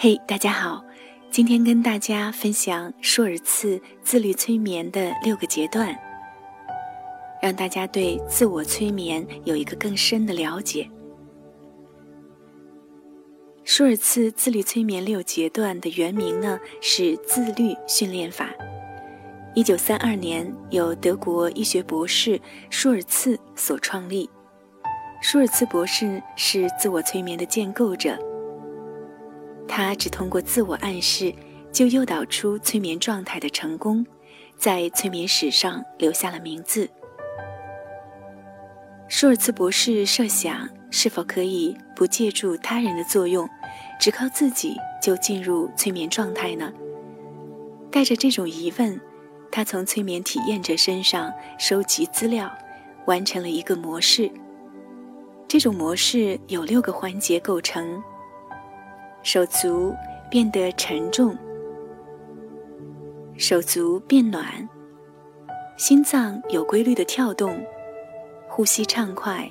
嘿，大家好，今天跟大家分享舒尔茨自律催眠的六个阶段，让大家对自我催眠有一个更深的了解。舒尔茨自律催眠六阶段的原名呢是自律训练法，一九三二年由德国医学博士舒尔茨所创立。舒尔茨博士是自我催眠的建构者。他只通过自我暗示，就诱导出催眠状态的成功，在催眠史上留下了名字。舒尔茨博士设想，是否可以不借助他人的作用，只靠自己就进入催眠状态呢？带着这种疑问，他从催眠体验者身上收集资料，完成了一个模式。这种模式有六个环节构成。手足变得沉重，手足变暖，心脏有规律的跳动，呼吸畅快，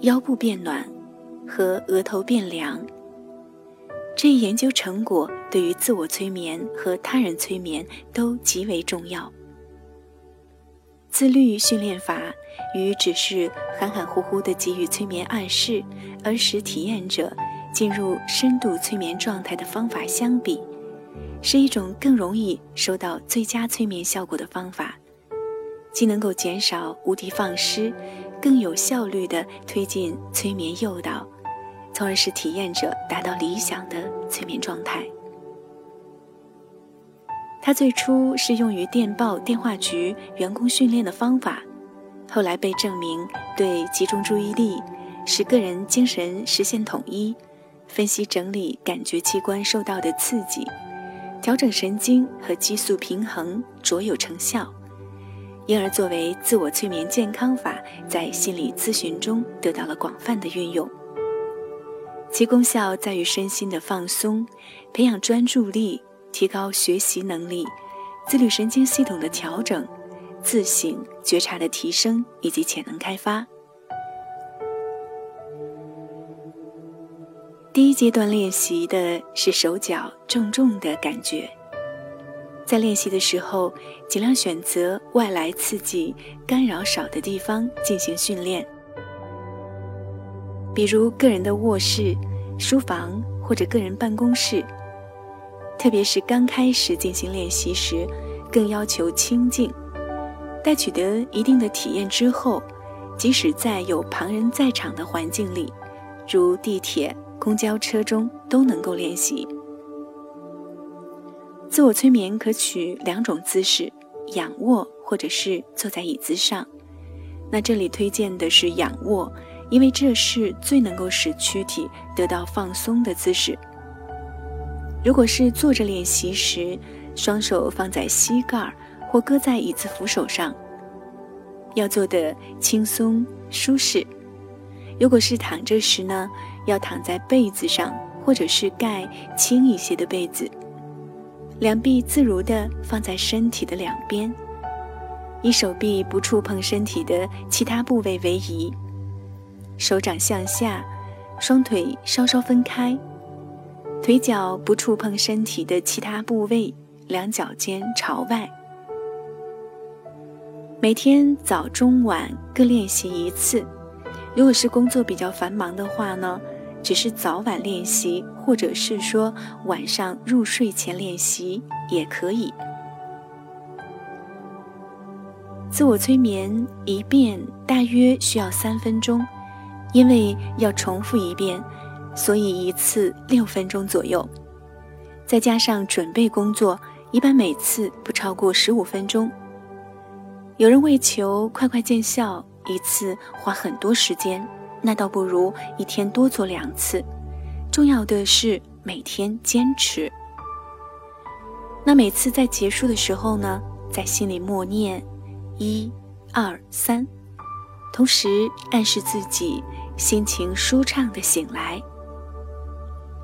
腰部变暖，和额头变凉。这一研究成果对于自我催眠和他人催眠都极为重要。自律训练法与只是含含糊糊的给予催眠暗示，而使体验者。进入深度催眠状态的方法相比，是一种更容易收到最佳催眠效果的方法，既能够减少无的放矢，更有效率地推进催眠诱导，从而使体验者达到理想的催眠状态。它最初是用于电报电话局员工训练的方法，后来被证明对集中注意力，使个人精神实现统一。分析整理感觉器官受到的刺激，调整神经和激素平衡，卓有成效，因而作为自我催眠健康法，在心理咨询中得到了广泛的运用。其功效在于身心的放松，培养专注力，提高学习能力，自律神经系统的调整，自省觉察的提升以及潜能开发。第一阶段练习的是手脚重重的感觉。在练习的时候，尽量选择外来刺激干扰少的地方进行训练，比如个人的卧室、书房或者个人办公室。特别是刚开始进行练习时，更要求清静。待取得一定的体验之后，即使在有旁人在场的环境里，如地铁。公交车中都能够练习。自我催眠可取两种姿势：仰卧或者是坐在椅子上。那这里推荐的是仰卧，因为这是最能够使躯体得到放松的姿势。如果是坐着练习时，双手放在膝盖或搁在椅子扶手上，要做的轻松舒适。如果是躺着时呢？要躺在被子上，或者是盖轻一些的被子，两臂自如地放在身体的两边，以手臂不触碰身体的其他部位为宜，手掌向下，双腿稍稍分开，腿脚不触碰身体的其他部位，两脚尖朝外。每天早中晚各练习一次。如果是工作比较繁忙的话呢？只是早晚练习，或者是说晚上入睡前练习也可以。自我催眠一遍大约需要三分钟，因为要重复一遍，所以一次六分钟左右。再加上准备工作，一般每次不超过十五分钟。有人为求快快见效，一次花很多时间。那倒不如一天多做两次，重要的是每天坚持。那每次在结束的时候呢，在心里默念“一、二、三”，同时暗示自己心情舒畅的醒来。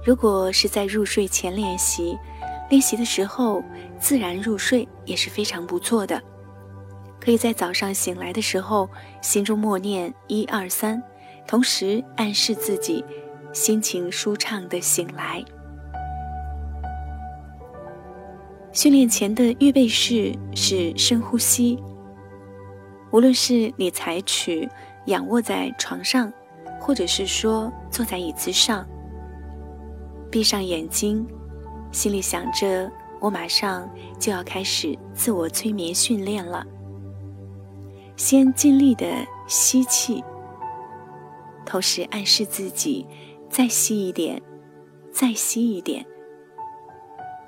如果是在入睡前练习，练习的时候自然入睡也是非常不错的。可以在早上醒来的时候，心中默念“一、二、三”。同时暗示自己心情舒畅的醒来，训练前的预备式是深呼吸。无论是你采取仰卧在床上，或者是说坐在椅子上，闭上眼睛，心里想着我马上就要开始自我催眠训练了。先尽力的吸气，同时暗示自己再吸一点，再吸一点，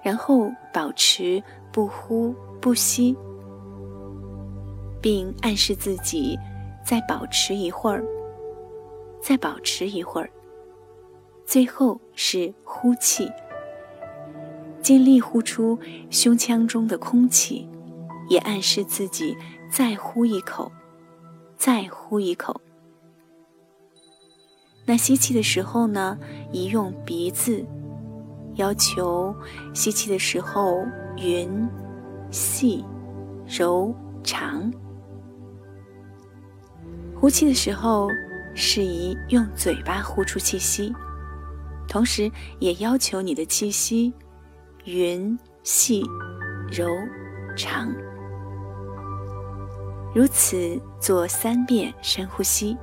然后保持不呼不吸。并暗示自己再保持一会儿，再保持一会儿。最后是呼气，尽力呼出胸腔中的空气，也暗示自己再呼一口，再呼一口。那吸气的时候呢，宜用鼻子，要求吸气的时候匀、细、柔、长。呼气的时候，适宜用嘴巴呼出气息，同时也要求你的气息匀、细、柔、长。如此做三遍深呼吸。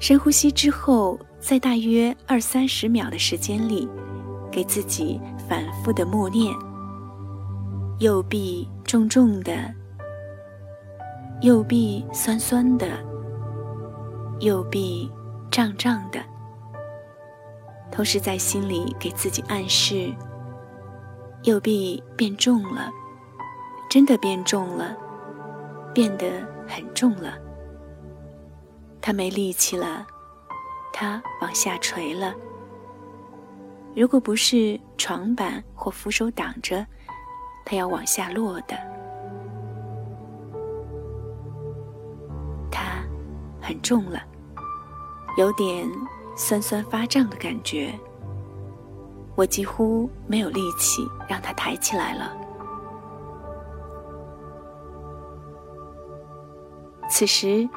深呼吸之后，在大约二三十秒的时间里，给自己反复的默念：右臂重重的。右臂酸酸的，右臂胀胀的，同时在心里给自己暗示：右臂变重了，真的变重了，变得很重了。他没力气了，他往下垂了。如果不是床板或扶手挡着，他要往下落的。很重了，有点酸酸发胀的感觉。我几乎没有力气让它抬起来了。此时，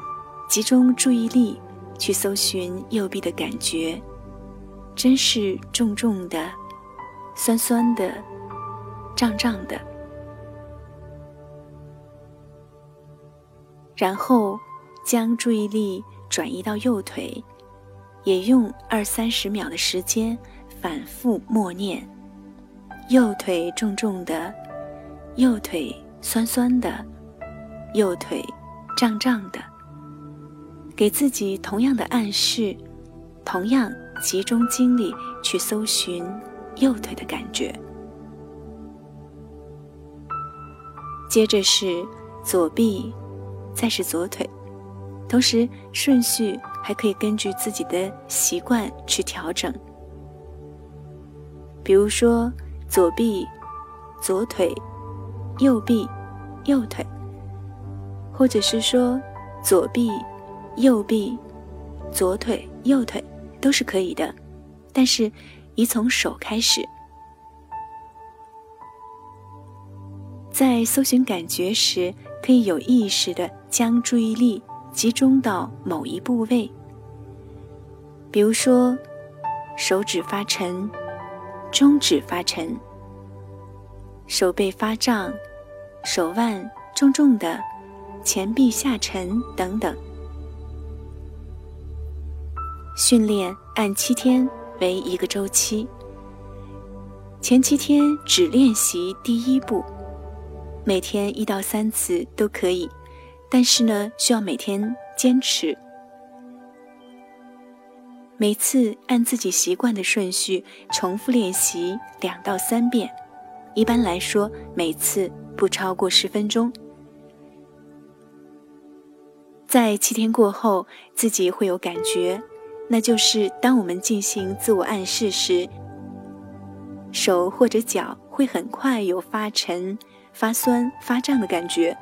集中注意力去搜寻右臂的感觉，真是重重的、酸酸的、胀胀的。然后。将注意力转移到右腿，也用二三十秒的时间反复默念：右腿重重的，右腿酸酸的，右腿胀胀的。给自己同样的暗示，同样集中精力去搜寻右腿的感觉。接着是左臂，再是左腿。同时，顺序还可以根据自己的习惯去调整。比如说，左臂、左腿，右臂、右腿，或者是说，左臂、右臂、左腿、右腿，都是可以的。但是，宜从手开始，在搜寻感觉时，可以有意识的将注意力。集中到某一部位，比如说手指发沉、中指发沉、手背发胀、手腕重重的、前臂下沉等等。训练按七天为一个周期，前七天只练习第一步，每天一到三次都可以。但是呢，需要每天坚持，每次按自己习惯的顺序重复练习两到三遍。一般来说，每次不超过十分钟。在七天过后，自己会有感觉，那就是当我们进行自我暗示时，手或者脚会很快有发沉、发酸、发胀的感觉。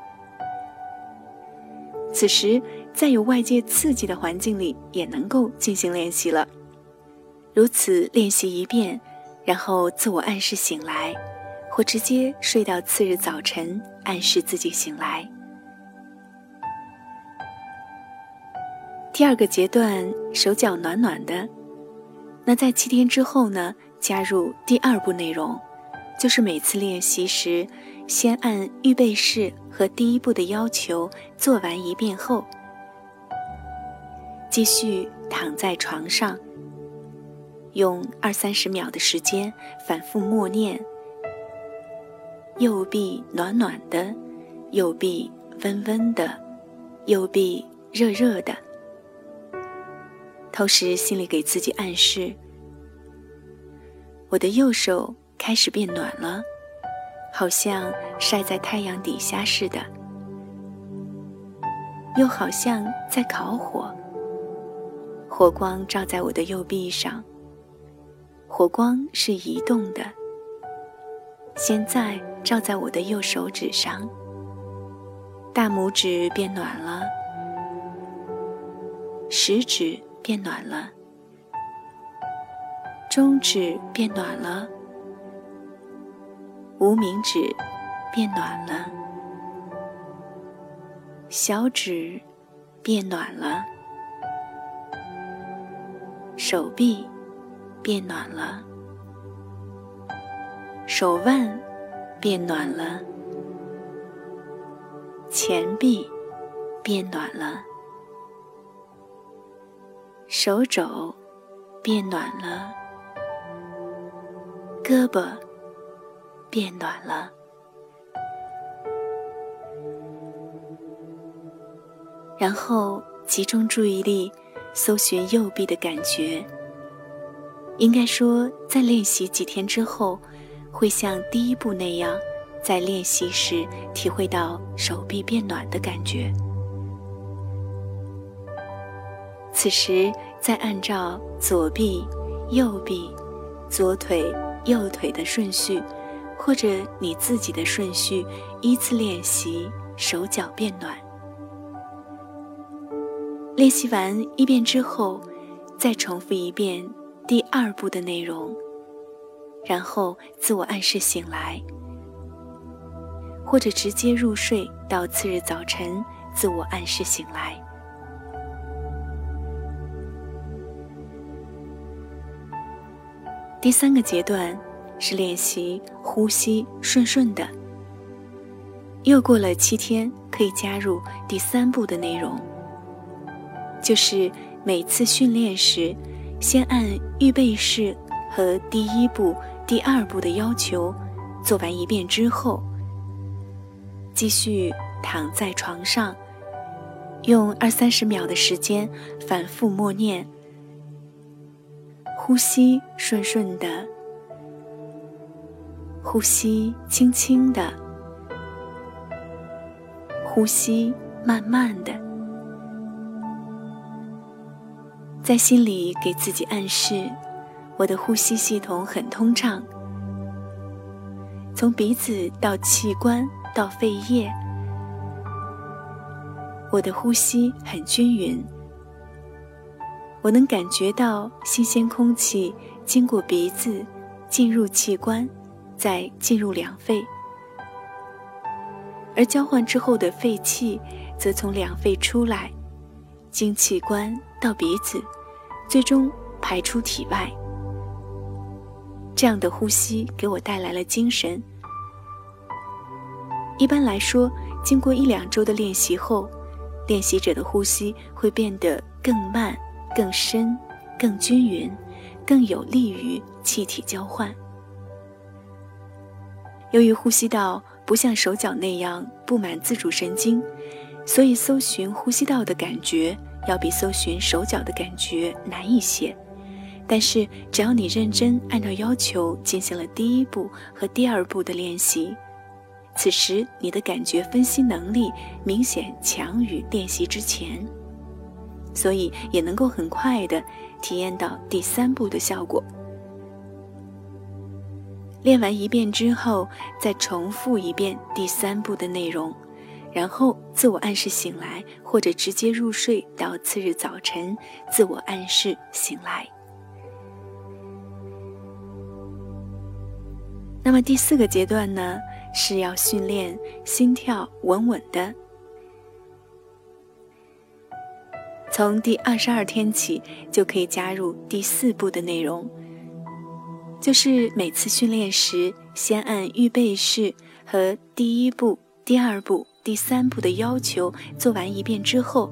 此时，在有外界刺激的环境里，也能够进行练习了。如此练习一遍，然后自我暗示醒来，或直接睡到次日早晨，暗示自己醒来。第二个阶段，手脚暖暖的。那在七天之后呢？加入第二步内容，就是每次练习时，先按预备式和第一步的要求做完一遍后，继续躺在床上，用二三十秒的时间反复默念：“右臂暖暖的，右臂温温的，右臂热热的。”同时，心里给自己暗示：我的右手开始变暖了，好像晒在太阳底下似的，又好像在烤火。火光照在我的右臂上，火光是移动的。现在照在我的右手指上，大拇指变暖了，食指。变暖了，中指变暖了，无名指变暖了，小指变暖了，手臂变暖了，手腕变暖了，前臂变暖了。手肘变暖了，胳膊变暖了，然后集中注意力，搜寻右臂的感觉。应该说，在练习几天之后，会像第一步那样，在练习时体会到手臂变暖的感觉。此时，再按照左臂、右臂、左腿、右腿的顺序，或者你自己的顺序，依次练习手脚变暖。练习完一遍之后，再重复一遍第二步的内容，然后自我暗示醒来，或者直接入睡到次日早晨，自我暗示醒来。第三个阶段是练习呼吸顺顺的。又过了七天，可以加入第三步的内容，就是每次训练时，先按预备式和第一步、第二步的要求做完一遍之后，继续躺在床上，用二三十秒的时间反复默念。呼吸顺顺的，呼吸轻轻的，呼吸慢慢的，在心里给自己暗示：我的呼吸系统很通畅，从鼻子到器官到肺叶，我的呼吸很均匀。我能感觉到新鲜空气经过鼻子进入器官，再进入两肺，而交换之后的废气则从两肺出来，经器官到鼻子，最终排出体外。这样的呼吸给我带来了精神。一般来说，经过一两周的练习后，练习者的呼吸会变得更慢。更深、更均匀、更有利于气体交换。由于呼吸道不像手脚那样布满自主神经，所以搜寻呼吸道的感觉要比搜寻手脚的感觉难一些。但是，只要你认真按照要求进行了第一步和第二步的练习，此时你的感觉分析能力明显强于练习之前。所以也能够很快的体验到第三步的效果。练完一遍之后，再重复一遍第三步的内容，然后自我暗示醒来，或者直接入睡到次日早晨，自我暗示醒来。那么第四个阶段呢，是要训练心跳稳稳的。从第二十二天起，就可以加入第四步的内容，就是每次训练时，先按预备式和第一步、第二步、第三步的要求做完一遍之后，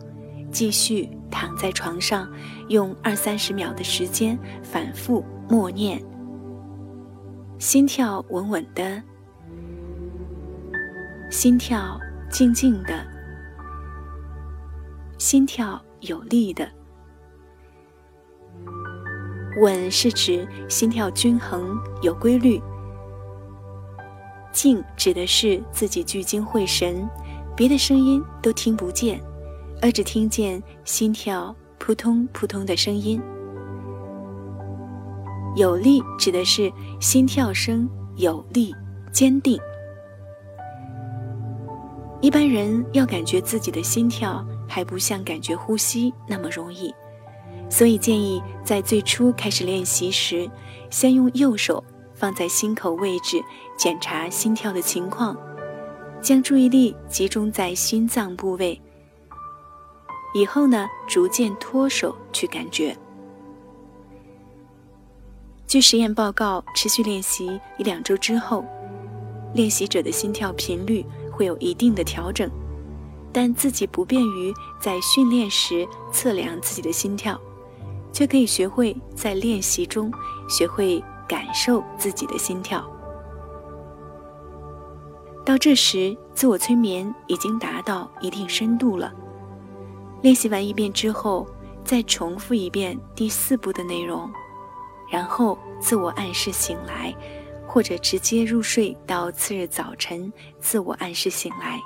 继续躺在床上，用二三十秒的时间反复默念，心跳稳稳的，心跳静静的，心跳有力的。稳是指心跳均衡有规律，静指的是自己聚精会神，别的声音都听不见，而只听见心跳扑通扑通的声音。有力指的是心跳声有力坚定。一般人要感觉自己的心跳，还不像感觉呼吸那么容易。所以建议在最初开始练习时，先用右手放在心口位置检查心跳的情况，将注意力集中在心脏部位。以后呢，逐渐脱手去感觉。据实验报告，持续练习一两周之后，练习者的心跳频率会有一定的调整，但自己不便于在训练时测量自己的心跳。却可以学会在练习中学会感受自己的心跳。到这时，自我催眠已经达到一定深度了。练习完一遍之后，再重复一遍第四步的内容，然后自我暗示醒来，或者直接入睡到次日早晨自我暗示醒来。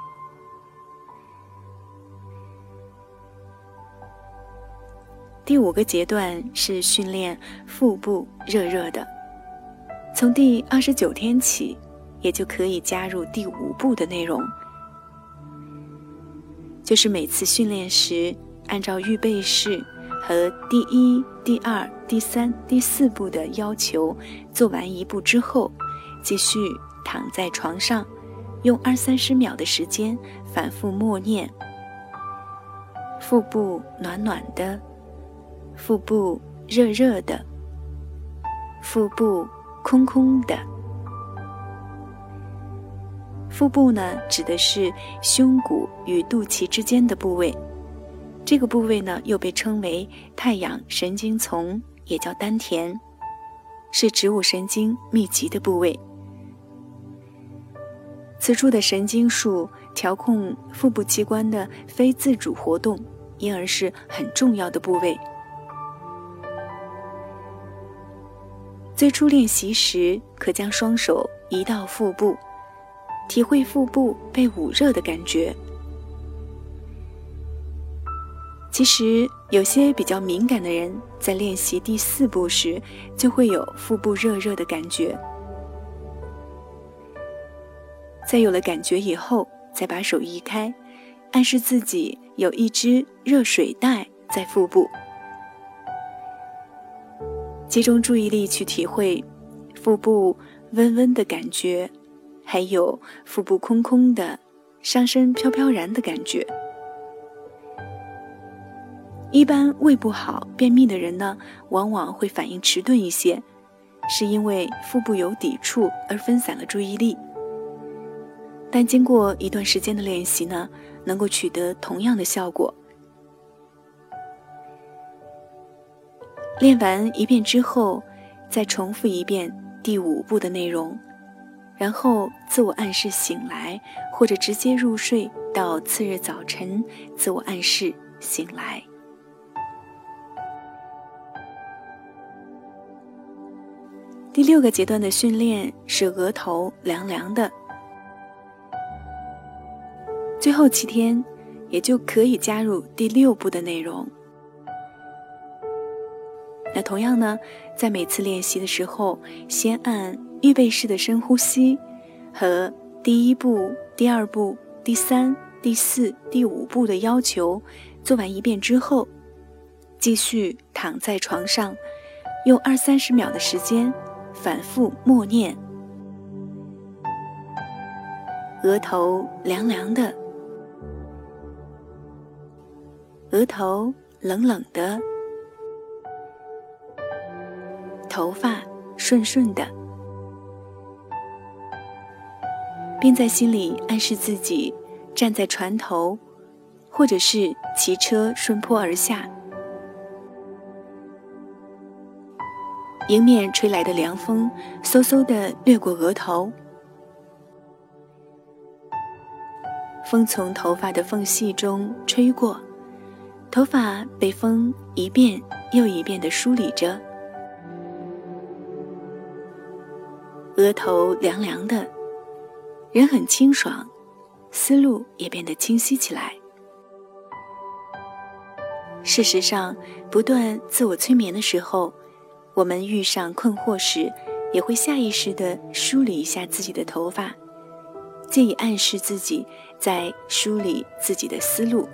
第五个阶段是训练腹部热热的，从第二十九天起，也就可以加入第五步的内容，就是每次训练时，按照预备式和第一、第二、第三、第四步的要求做完一步之后，继续躺在床上，用二三十秒的时间反复默念：腹部暖暖的。腹部热热的，腹部空空的。腹部呢，指的是胸骨与肚脐之间的部位，这个部位呢，又被称为太阳神经丛，也叫丹田，是植物神经密集的部位。此处的神经束调控腹部器官的非自主活动，因而是很重要的部位。最初练习时，可将双手移到腹部，体会腹部被捂热的感觉。其实，有些比较敏感的人在练习第四步时，就会有腹部热热的感觉。在有了感觉以后，再把手移开，暗示自己有一只热水袋在腹部。集中注意力去体会腹部温温的感觉，还有腹部空空的、上身飘飘然的感觉。一般胃不好、便秘的人呢，往往会反应迟钝一些，是因为腹部有抵触而分散了注意力。但经过一段时间的练习呢，能够取得同样的效果。练完一遍之后，再重复一遍第五步的内容，然后自我暗示醒来，或者直接入睡到次日早晨自我暗示醒来。第六个阶段的训练是额头凉凉的，最后七天也就可以加入第六步的内容。那同样呢，在每次练习的时候，先按预备式的深呼吸和第一步、第二步、第三、第四、第五步的要求做完一遍之后，继续躺在床上，用二三十秒的时间反复默念：额头凉凉的，额头冷冷的。头发顺顺的，并在心里暗示自己站在船头，或者是骑车顺坡而下。迎面吹来的凉风，嗖嗖的掠过额头，风从头发的缝隙中吹过，头发被风一遍又一遍的梳理着，额头凉凉的，人很清爽，思路也变得清晰起来。事实上，不断自我催眠的时候。我们遇上困惑时，也会下意识地梳理一下自己的头发，借以暗示自己在梳理自己的思路。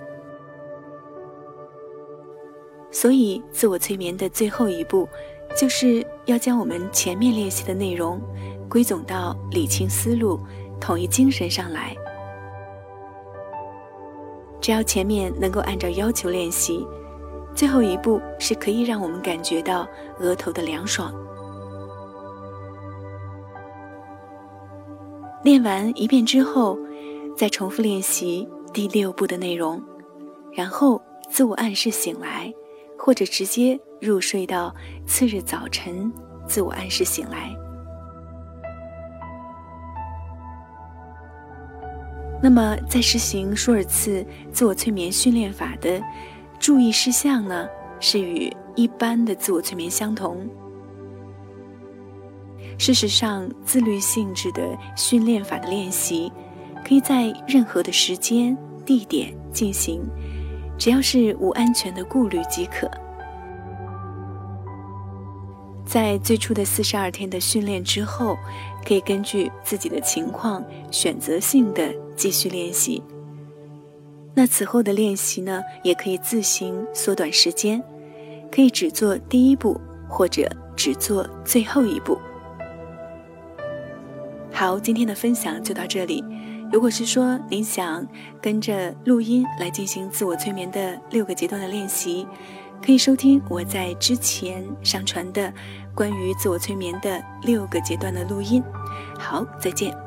所以，自我催眠的最后一步，就是要将我们前面练习的内容归总到理清思路、统一精神上来。只要前面能够按照要求练习。最后一步是可以让我们感觉到额头的凉爽。练完一遍之后，再重复练习第六步的内容，然后自我暗示醒来，或者直接入睡到次日早晨，自我暗示醒来。那么，在实行舒尔茨自我催眠训练法的。注意事项呢，是与一般的自我催眠相同。事实上，自律性质的训练法的练习，可以在任何的时间、地点进行，只要是无安全的顾虑即可。在最初的四十二天的训练之后，可以根据自己的情况选择性的继续练习。那此后的练习呢，也可以自行缩短时间，可以只做第一步，或者只做最后一步。好，今天的分享就到这里。如果是说您想跟着录音来进行自我催眠的六个阶段的练习，可以收听我在之前上传的关于自我催眠的六个阶段的录音。好，再见。